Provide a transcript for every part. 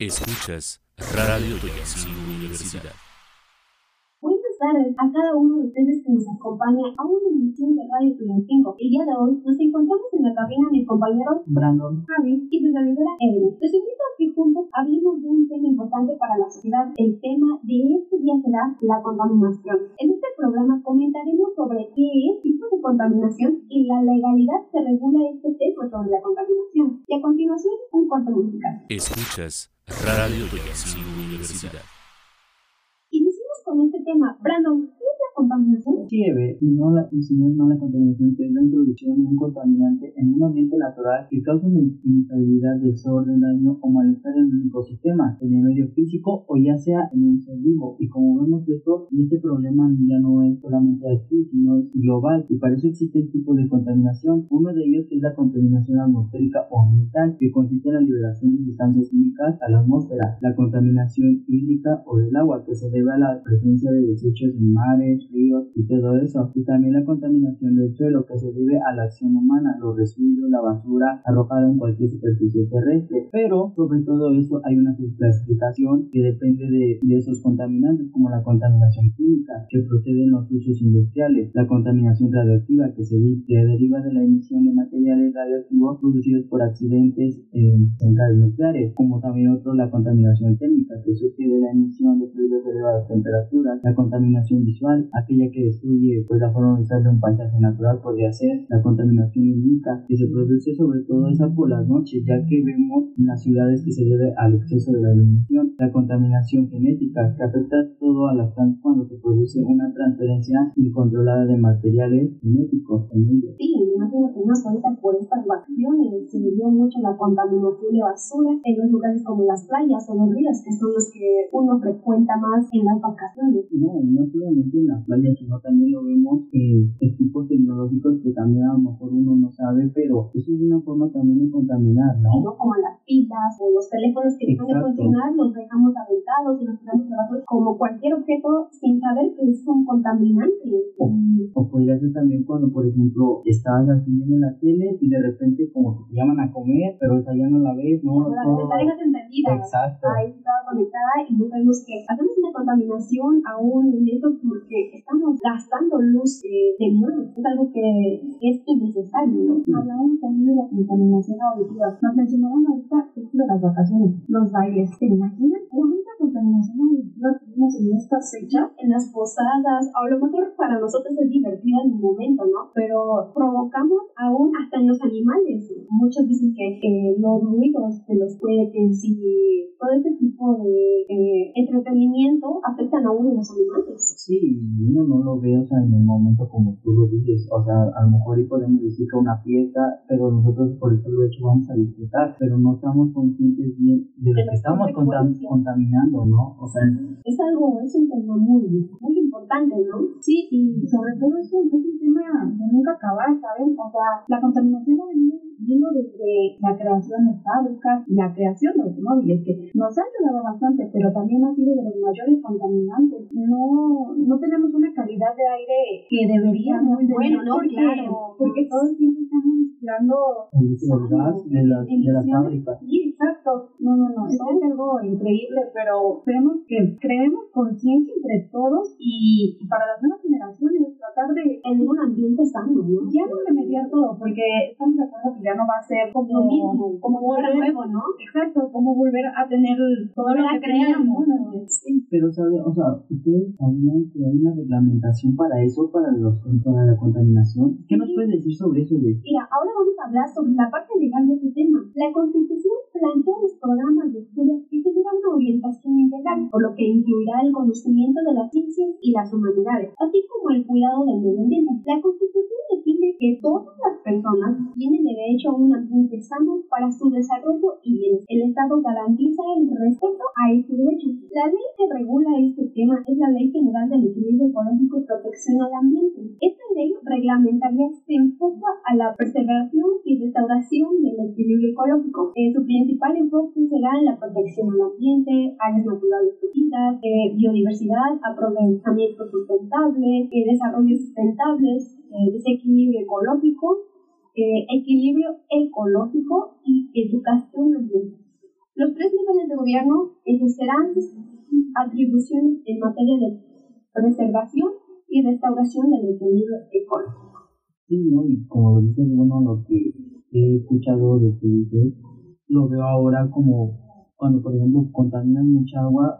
Escuchas Radio Toyací Universidad. Buenas tardes a cada uno de ustedes que nos acompaña a una emisión de Radio Tuyancingo. El día de hoy nos encontramos en la cabina mis compañeros Brandon, Javi y su servidora Evelyn. Les invito a que juntos hablemos de un tema importante para la sociedad. El tema de este día será la contaminación. En este programa comentaremos sobre qué es tipo de contaminación y la legalidad que regula este tema sobre la contaminación. Y a continuación, un corto musical. Escuchas Radio Universidad. Iniciamos con este tema. Brandon, ¿qué es la contaminación? Chieve, y no la, y si no la contaminación, que es la introducción de un contaminante en un ambiente natural que causa una inestabilidad, desorden, daño o malestar en un ecosistema, en el medio físico o ya sea en un ser vivo. Y como vemos esto, este problema ya no es solamente aquí, sino es global, y para eso existen tipos de contaminación. Uno de ellos es la contaminación atmosférica o ambiental, que consiste en la liberación de sustancias químicas a la atmósfera. La contaminación hídrica o del agua, que se debe a la presencia de desechos en mares, ríos y todo eso. Y también la contaminación del suelo, que se debe a la acción humana, los residuos, la basura arrojada en cualquier superficie terrestre. Pero sobre todo eso hay una clasificación que depende de, de esos contaminantes, como la contaminación química, que procede en los usos industriales, la contaminación radioactiva, que se que deriva de la emisión de materiales radioactivos producidos por accidentes en centrales nucleares, como también otro la contaminación térmica, que surge de la emisión de fluidos de elevadas temperaturas, la contaminación visual, aquella que destruye pues, la forma de un paisaje natural, podría ser la contaminación lumínica, que se produce sobre todo esa por las noches, ya que vemos en las ciudades que se debe al exceso de la iluminación, la contaminación genética, que afecta todo a las plantas cuando se produce una transferencia incontrolada de materiales genéticos en ellos. Sí, que más ahorita por estas vacaciones se dio mucho la contaminación de basura en los lugares como las playas o los ríos, que son los que uno frecuenta más en las vacaciones. No, no solamente en la playa, sino también lo vemos en equipos tecnológicos que también a lo mejor uno no sabe, pero eso es una forma también de contaminar, ¿no? ¿no? Como las pilas o los teléfonos que dejan de funcionar, los dejamos aventados y los tiramos la basura, como cualquier objeto sin saber que es un contaminante. Y O podría ser también cuando, por ejemplo, estás así viendo la tele y de repente como que te llaman a comer, pero esa ya no la ves, ¿no? la Todo- la dejas encendida. Exacto. Ahí estaba conectada y no sabemos que hacemos una contaminación aún en esto porque estamos gastando luz eh, de más. Es algo que es innecesario, ¿no? Hablamos también de la contaminación auditiva. Nos mencionaban ahorita de las vacaciones, los bailes. ¿Se imaginan cuánta contaminación auditiva tuvimos en estas fechas? en las posadas, a lo mejor para nosotros es divertido en el momento, ¿no? Pero provocamos aún en los animales. Muchos dicen que eh, los ruidos de los cohetes y todo ese tipo de eh, entretenimiento afectan aún en los animales. Sí, uno no lo ve, o sea, en el momento como tú lo dices, o sea, a lo mejor y podemos decir que una fiesta, pero nosotros por eso lo hecho vamos a disfrutar, pero no estamos conscientes bien de lo que estamos contaminando, ¿no? O sea, Es algo, es un tema muy, muy importante, ¿no? Sí, y sobre todo es un, es un tema de nunca acabar, ¿saben? O sea, la contaminación ha venido vino desde la creación de fábricas y la creación de automóviles, que nos ha ayudado bastante, pero también ha sido de los mayores contaminantes. No, no tenemos una calidad de aire que deberíamos Muy bueno, tener, ¿no? porque, Claro. porque todo el tiempo estamos respirando el gas de las, de las fábricas. Sí, exacto. No, no, no. Es algo increíble, pero esperemos que creemos conciencia entre todos y para las nuevas generaciones tratar de En un ambiente sano, ¿no? ya no remediar todo, porque estamos de acuerdo que ya no va a ser como Lo mismo, como volver, nuevo, ¿no? exacto, como volver a tener todo lo que teníamos. Sí, pero sabe, o sea, ustedes sabían que hay una reglamentación para eso, para los para la contaminación. ¿Qué nos puedes decir sobre eso de Mira, ahora vamos a hablar sobre la parte legal de este tema. La Constitución plantea los programas de estudios que tendrán una orientación integral, por lo que incluirá el conocimiento de las ciencias y las humanidades, así como el cuidado del medio ambiente. La Constitución define que todas las personas tienen derecho a un ambiente sano para su desarrollo y bienestar. El Estado garantiza el respeto a este derecho. La ley que regula este tema es la Ley General del Equilibrio Ecológico y Protección al Ambiente. Esta ley reglamentaria se enfoca a la preservación y restauración del equilibrio ecológico. Eh, su principal enfoque será en la protección al ambiente, áreas naturales protegidas, eh, biodiversidad, aprovechamiento sustentable, eh, desarrollo sustentable, eh, desequilibrio ecológico, eh, equilibrio ecológico y educación ambiental. Los tres niveles de gobierno ejercerán atribuciones en materia de preservación y restauración del equilibrio ecológico. Sí, ¿no? y como dices, bueno, lo que he escuchado de que dices, lo veo ahora como cuando, por ejemplo, contaminan mucha agua,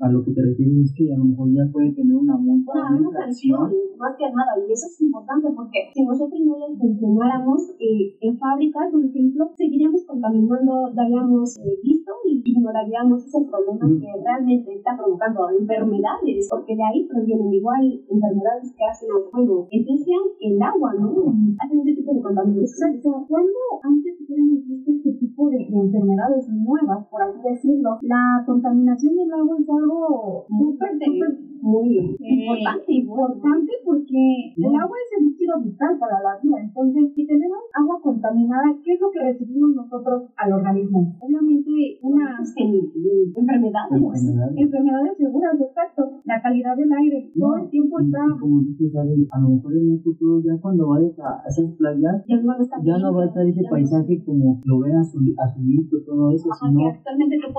a lo que te refieres es que a lo mejor ya puede tener una multa, una, una sanción, más que nada, y eso es importante porque si nosotros no lo funcionáramos eh, en fábricas, por ejemplo, seguiríamos contaminando, daríamos eh, visto y ignoraríamos ese problema que realmente está provocando enfermedades, porque de ahí provienen igual enfermedades que hacen al fuego, ensucian el agua, ¿no? Hacen ese tipo de contaminación. Exacto. Cuando antes hubiéramos visto este tipo de, de enfermedades nuevas, por así decirlo, la contaminación del agua es algo súper, súper muy eh, importante, importante porque el agua es el líquido vital para la vida. Entonces, si tenemos agua contaminada, ¿qué es lo que recibimos nosotros al organismo? Obviamente, unas enfermedades, Enfermedades. enfermedades seguras, exacto. La calidad del aire, todo el tiempo está. como dices, a lo mejor en un futuro ya cuando vayas a esas playas, Ya no va a estar, ya no va a estar ese paisaje como lo ven azul, azulito, todo eso, Ajá, sino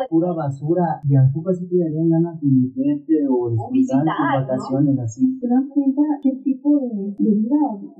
pura basura y a poco así te darían ganas de meterte o visitar, tus ¿no? vacaciones así. ¿Se dan cuenta qué tipo de, de vida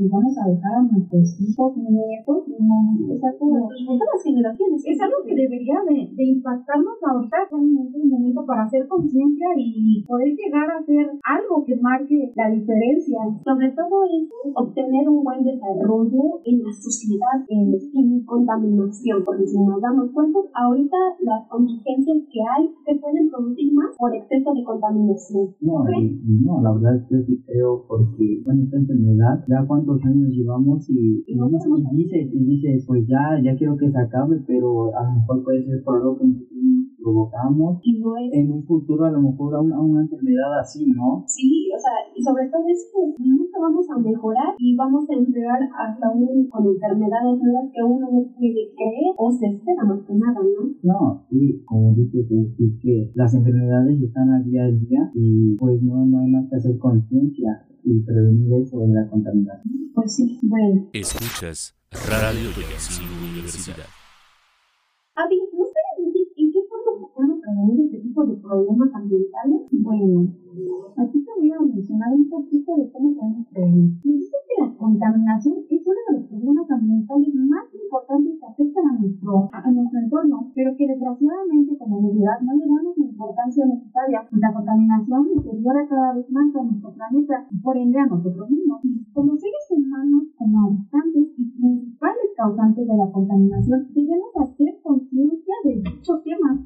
vamos a dejar a nuestros hijos, nietos? No, es algo, nuestras futuras generaciones. es algo que debería de, de impactarnos ahorita realmente un momento para hacer conciencia y poder llegar a hacer algo que marque la diferencia. Sobre todo es obtener un buen desarrollo en la sociedad eh, sin contaminación, porque si nos damos cuenta, ahorita las contingencias que hay se pueden producir más por exceso de contaminación. No, ¿Ok? y- y no, la verdad es que yo sí creo porque, bueno, esta enfermedad, ya cuántos años llevamos y, y, no y dices, y dices, pues ya, ya quiero que se acabe, pero a lo mejor puede ser por algo que nosotros mismos provocamos. Y no es En un futuro a lo mejor a una, a una enfermedad así, ¿no? Sí, sea, y sobre todo es que nunca vamos a mejorar y vamos a empeorar hasta un, con enfermedades nuevas que uno no puede creer o se espera más que nada, ¿no? No, sí, como dices, es, que las enfermedades están al día a día y pues no, no hay más que hacer conciencia y prevenir eso de la contaminación. Pues sí, bueno. Escuchas Radio Universidad. Tipo de problemas ambientales? Bueno, aquí te voy a mencionar un poquito de cómo podemos prevenir. Dice que la contaminación es uno de los problemas ambientales más importantes que afectan a nuestro, a nuestro entorno, pero que desgraciadamente como humanidad no le damos la importancia necesaria. La contaminación deteriora cada vez más a nuestro planeta y por ende a nosotros mismos. Como seres humanos, como habitantes y principales causantes de la contaminación, debemos hacer conciencia de dicho tema.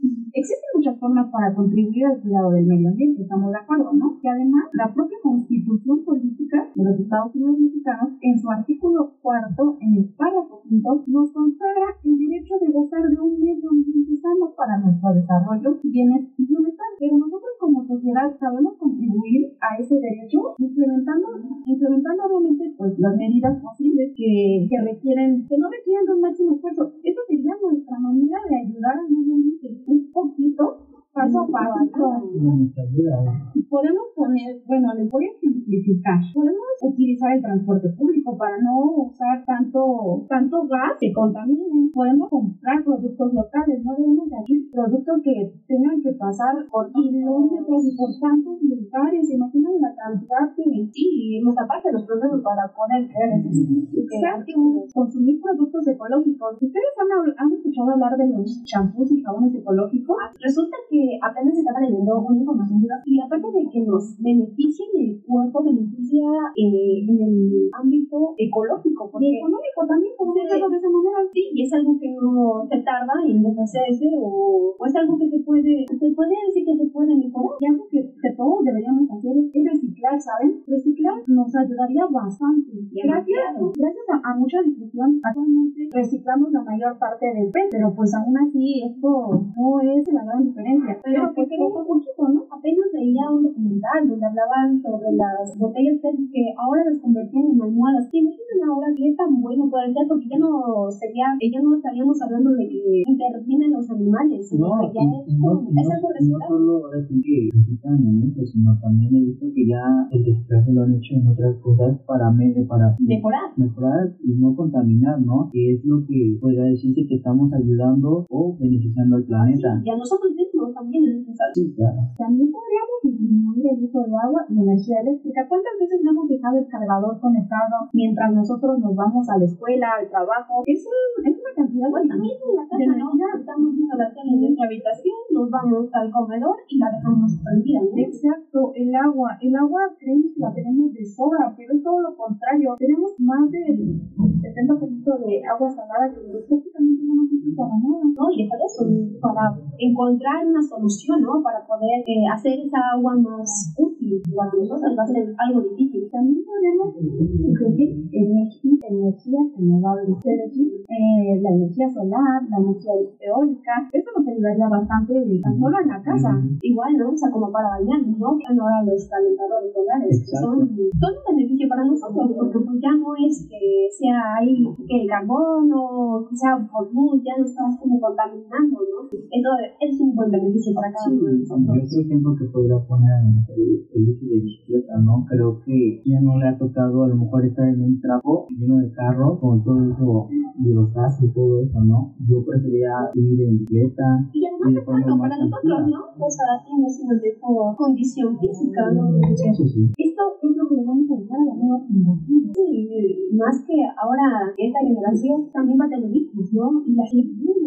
Muchas formas para contribuir al cuidado del medio ambiente, estamos de acuerdo, ¿no? Que además la propia constitución política de los Estados Unidos mexicanos, en su artículo cuarto, en el párrafo quinto, nos consagra el derecho de gozar de un medio ambiente sano para nuestro desarrollo, bienes y bienestar. Pero nosotros como sociedad sabemos contribuir a ese derecho implementando, implementando obviamente pues las medidas posibles que, que requieren, que no requieren de un máximo esfuerzo. Esa sería nuestra manera de ayudar al medio ambiente un poquito, paso a paso. Nos ayuda. Podemos poner, bueno, les voy a simplificar. Podemos utilizar el transporte público para no usar tanto, tanto gas que contaminen. Podemos comprar productos locales, no debemos de abrir productos que tengan que pasar por kilómetros y por tantos lugares. Imaginan la cantidad que Sí, y nos aparte los procesos para poder crear Exacto. Consumir productos ecológicos. ¿Ustedes han, han escuchado hablar de los champús y jabones ecológicos? Resulta que apenas estaba leyendo una información de y aparte de que nos beneficia en el cuerpo, beneficia eh, en el ámbito ecológico, Y económico también, por decirlo de esa manera. sí, y es algo que no se tarda en deshacerse o, o es algo que se puede, se puede decir que se puede mejorar. Y algo que, que todos deberíamos hacer es, reciclar, ¿saben? Reciclar nos ayudaría bastante. Gracias, gracias a, a mucha difusión, actualmente reciclamos la mayor parte del PET, pero pues aún así esto no es la gran diferencia. Pero pues que poco a poquito, ¿no? Apenas leía un documental donde hablaban sobre las botellas que ahora las convertían en almohadas. ¿Te imaginas ahora qué tan bueno puede ser, porque ya no sería, ya no estaríamos hablando de que intervienen los animales, sino No, que ya y- es, no, es algo y no respetable. solo ahora sí que necesitan alimentos, sino también he visto que ya el reciclaje lo han hecho en otras cosas para, para Mejorar. mejorar y no contaminar, ¿no? Que es lo que podría decirse que estamos ayudando o beneficiando al planeta. Y a nosotros mismos también es necesario. Sí, claro. También podríamos disminuir el uso de agua y energía eléctrica. ¿Cuántas veces no hemos dejado el cargador conectado mientras nosotros nos vamos a la escuela, al trabajo? Es, un- es una cantidad de también en la de casa, ¿no? Estamos viendo la tele en nuestra habitación, nos vamos al comedor y la dejamos prendida, ¿no? Exacto, el agua. El agua creemos que la tenemos de sobra, pero es todo lo contrario. Tenemos más del 70% de agua salada que prácticamente no nos sirve para nada. ¿no? Y dejar eso, para encontrar una solución, ¿no? Para poder eh, hacer esa agua más útil para nosotros va a ser algo difícil. También podemos sugerir energía, es decir, eh, la energía solar, la energía eólica. Eso nos ayudaría bastante, tan solo en la casa. Igual, ¿no? O sea, como para bañarnos, ¿no? Ya no ahora los calentadores solares, que son, son un beneficio para nosotros, porque pues ya no es que sea ahí que el carbono, que sea por luz, ya no estás como contaminando, ¿no? Eso es un buen beneficio para nosotros. otro ejemplo que podría poner el, el uso de bicicleta, ¿no? Creo que ya no le ha tocado a lo mejor estar en un trapo lleno de carros con todo eso de los gases y todo eso, ¿no? Yo preferiría ir en bicicleta Y además de forma más para nosotros. ¿no? O sea, tienes una mejor condición física, ¿no? Eso sí. Esto es lo vamos a dejar a la nueva generación. Sí, más que ahora esta generación también va a tener hijos, ¿no? Y las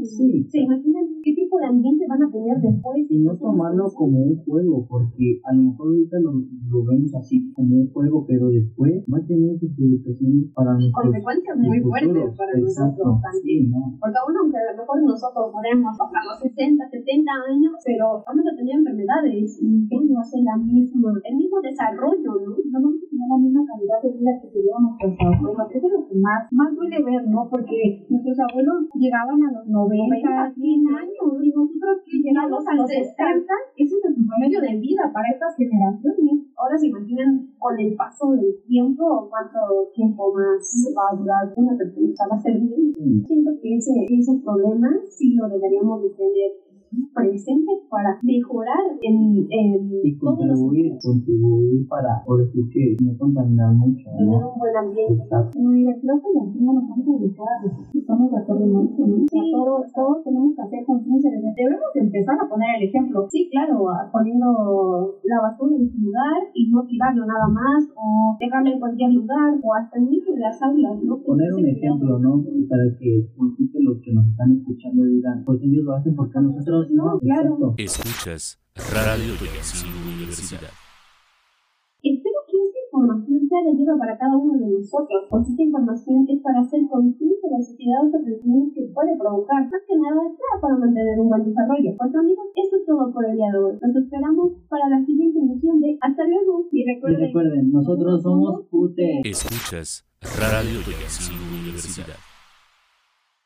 Sí. ¿Se imaginan qué tipo de ambiente van a tener después? Y no tomarlo como un juego, porque a lo mejor ahorita lo, lo vemos así como un juego, pero después va a tener sus implicaciones para Y nuestros consecuencias muy fuertes para Exacto, nosotros también. sí, ¿no? Porque aún aunque a lo mejor nosotros podemos hasta los 60, 70 años, pero vamos a tener enfermedades y ya no va a ser la misma, el mismo desarrollo, ¿no? no vamos a tener la misma calidad de vida que tuvieron nuestros abuelos. Eso es lo que más, más duele ver, ¿no? Porque nuestros abuelos llegaban a los 90, 100 años y nosotros que llegamos a los 60, ese es el promedio de vida para estas generaciones. Ahora se imaginan con el paso del tiempo cuánto tiempo más va a durar una persona, o sea, va a ser bien. Siento que ese, ese problema sí lo deberíamos de tener presente para mejorar en, en Y todos los contribuir, contribuir para, por decir que no contaminar mucho, tener ¿no? un buen ambiente. Exacto. En la universidad colectivo nos vamos a dedicar a eso. Estamos de acuerdo en eso, ¿no? Sea, todos, todos tenemos que hacer conciencia de eso. Debemos empezar a poner el ejemplo. Sí, claro, a- poniendo la basura en su lugar y no tirarlo nada más o dejarlo en cualquier lugar o hasta mismo en las aulas, ¿no? Poner un Sí, ejemplo, ¿no? Para que por ejemplo, los que nos están escuchando digan, pues ellos lo hacen porque nosotros no. No, claro. Escuchas Radio Toyancingo Universidad. Espero que esta información sea de ayuda para cada uno de nosotros, pues esta información es para hacer consciente de la sociedad de los que puede provocar, más que nada sea para mantener un buen desarrollo. Pues amigos, esto es todo por el día de hoy. Nos esperamos para la siguiente emisión de Hasta luego y Y recuerden recuerden, nosotros somos UTE. Escuchas Radio Toyancingo Universidad.